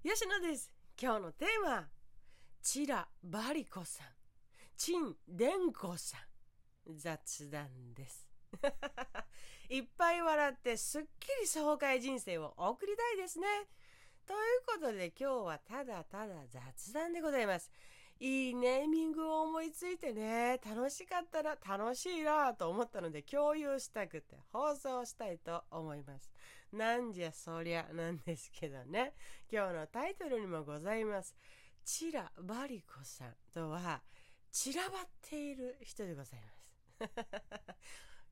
吉野です。今日のテーマ、チラバリコさん、チンデンコさん、雑談です。いっぱい笑ってすっきり爽快人生を送りたいですね。ということで今日はただただ雑談でございます。いいネーミングを思いついてね、楽しかったら楽しいなと思ったので共有したくて放送したいと思います。なんじゃそりゃなんですけどね。今日のタイトルにもございます。チラバリコさんとは散らばっている人でございます。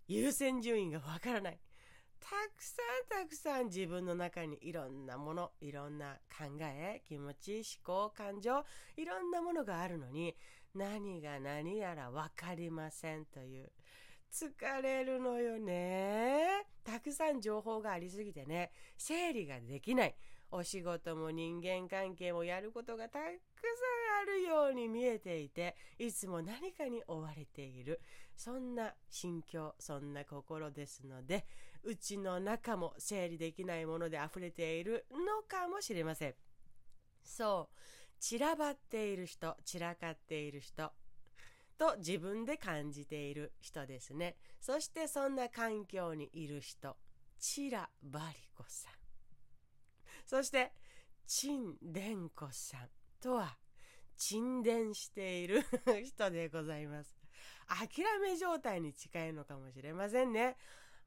優先順位がわからない。たくさんたくさん自分の中にいろんなもの、いろんな考え、気持ち、思考、感情、いろんなものがあるのに、何が何やらわかりませんという。疲れるのよね。たくさん情報がありすぎてね、整理ができない。お仕事も人間関係もやることがたくさんあるように見えていて、いつも何かに追われている。そんな心境、そんな心ですので、うちの中も整理できないもので溢れているのかもしれません。そう、散らばっている人、散らかっている人、と自分で感じている人ですね。そしてそんな環境にいる人、チラバリコさん。そして、チンデンコさんとは、沈殿している人でございます。諦め状態に近いのかもしれませんね。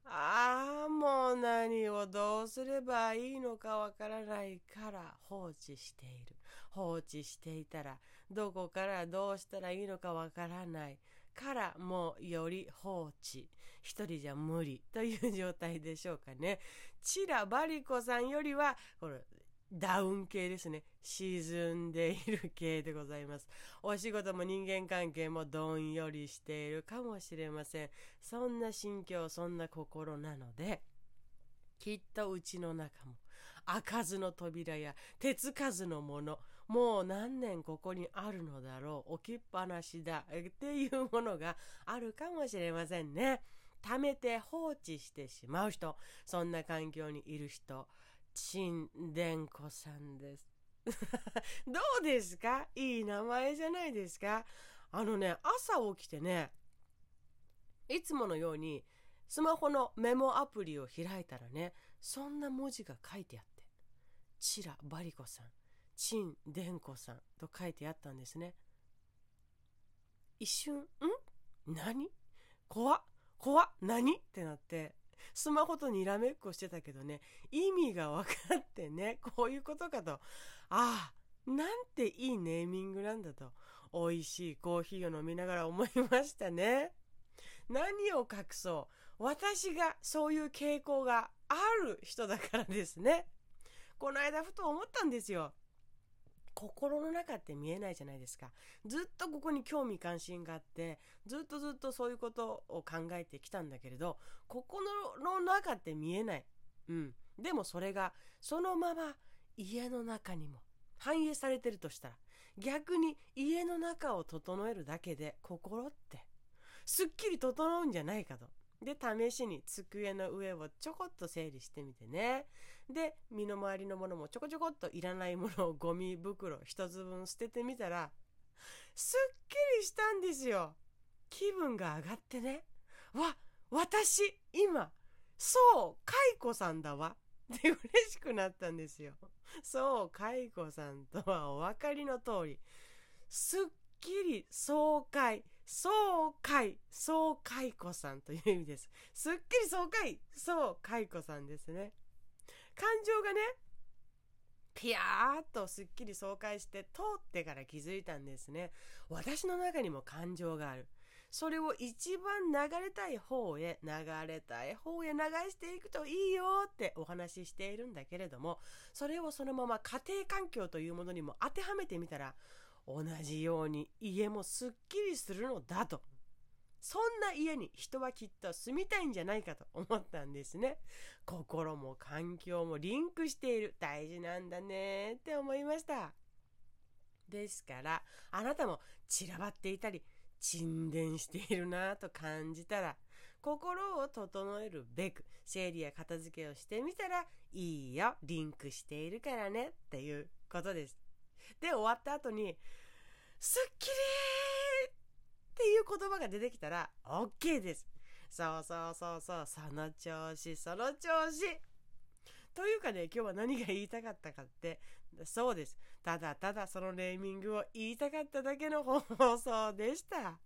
ああ、もう何をどうすればいいのかわからないから放置している。放置していたら、どこからどうしたらいいのかわからないからもうより放置。一人じゃ無理という状態でしょうかね。チラバリコさんよりは、これ、ダウン系ですね。沈んでいる系でございます。お仕事も人間関係もどんよりしているかもしれません。そんな心境、そんな心なので、きっとうちの中も開かずの扉や手つかずのもの、もう何年ここにあるのだろう、置きっぱなしだ。っていうものがあるかもしれませんね。貯めて放置してしまう人、そんな環境にいる人、チンデンコさんです。どうですか？いい名前じゃないですか？あのね、朝起きてね、いつものようにスマホのメモアプリを開いたらね、そんな文字が書いてあって、チラバリコさん、チンデンコさんと書いてあったんですね。一瞬、ん？何？怖っ怖っ何？ってなって、スマホとにらめっこしてたけどね、意味が分かってね、こういうことかと。ああ、なんていいネーミングなんだと、美味しいコーヒーを飲みながら思いましたね。何を隠そう。私がそういう傾向がある人だからですね。この間ふと思ったんですよ。心の中って見えないじゃないですか。ずっとここに興味関心があって、ずっとずっとそういうことを考えてきたんだけれど、心の中って見えない。うん。でもそれがそのまま家の中にも反映されてるとしたら、逆に家の中を整えるだけで心ってすっきり整うんじゃないかと。で、試しに机の上をちょこっと整理してみてね。で、身の回りのものもちょこちょこっといらないものをゴミ袋一つ分捨ててみたら、すっきりしたんですよ。気分が上がってね。わ、私、今、そう、かいこさんだわ。って嬉しくなったんですよ。そう、かいこさんとはお分かりの通り、すっきり爽快、爽快、爽快子さんという意味です。すっきり爽快、爽快子さんですね。感情がね、ピヤーっとすっきり爽快して通ってから気づいたんですね。私の中にも感情がある。それを一番流れたい方へ、流れたい方へ流していくといいよってお話ししているんだけれども、それをそのまま家庭環境というものにも当てはめてみたら、同じように家もすっきりするのだと。そんな家に人はきっと住みたいんじゃないかと思ったんですね。心も環境もリンクしている。大事なんだねって思いました。ですから、あなたも散らばっていたり、沈殿しているなぁと感じたら、心を整えるべく整理や片付けをしてみたらいいよ、リンクしているからねっていうことです。で、終わった後に、すっきりっていう言葉が出てきたら OK です。そうそうそうそう、その調子、その調子。というかね、今日は何が言いたかったかって、そうです。ただただそのネーミングを言いたかっただけの放送でした。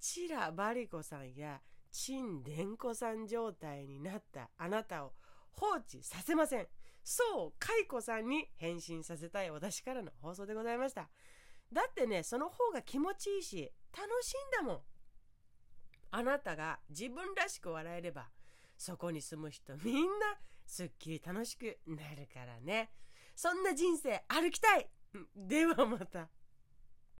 チラ・バリコさんやチン・デンコさん状態になったあなたを放置させません。そう、カイコさんに返信させたい私からの放送でございました。だってね、その方が気持ちいいし、楽しいんだもん。あなたが自分らしく笑えれば、そこに住む人みんなすっきり楽しくなるからね。そんな人生歩きたいではまた。